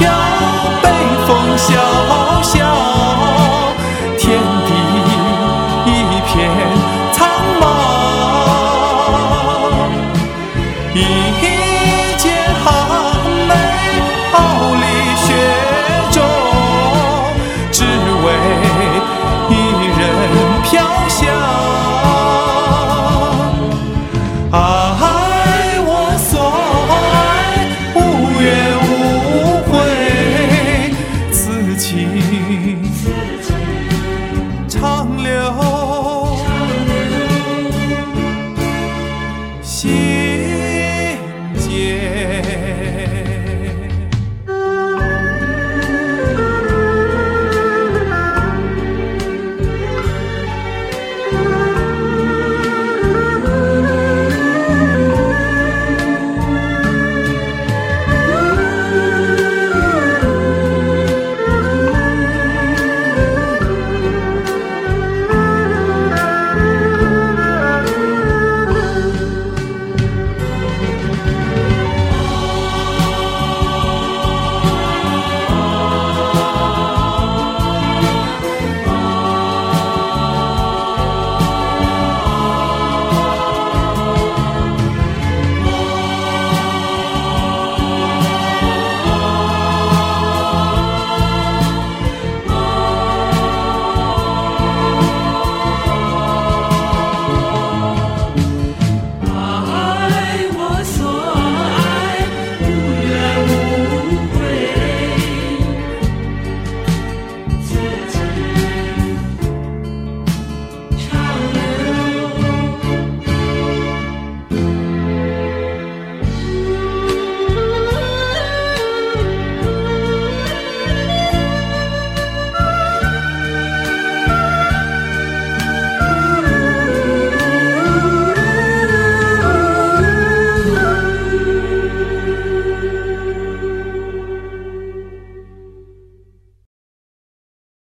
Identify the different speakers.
Speaker 1: your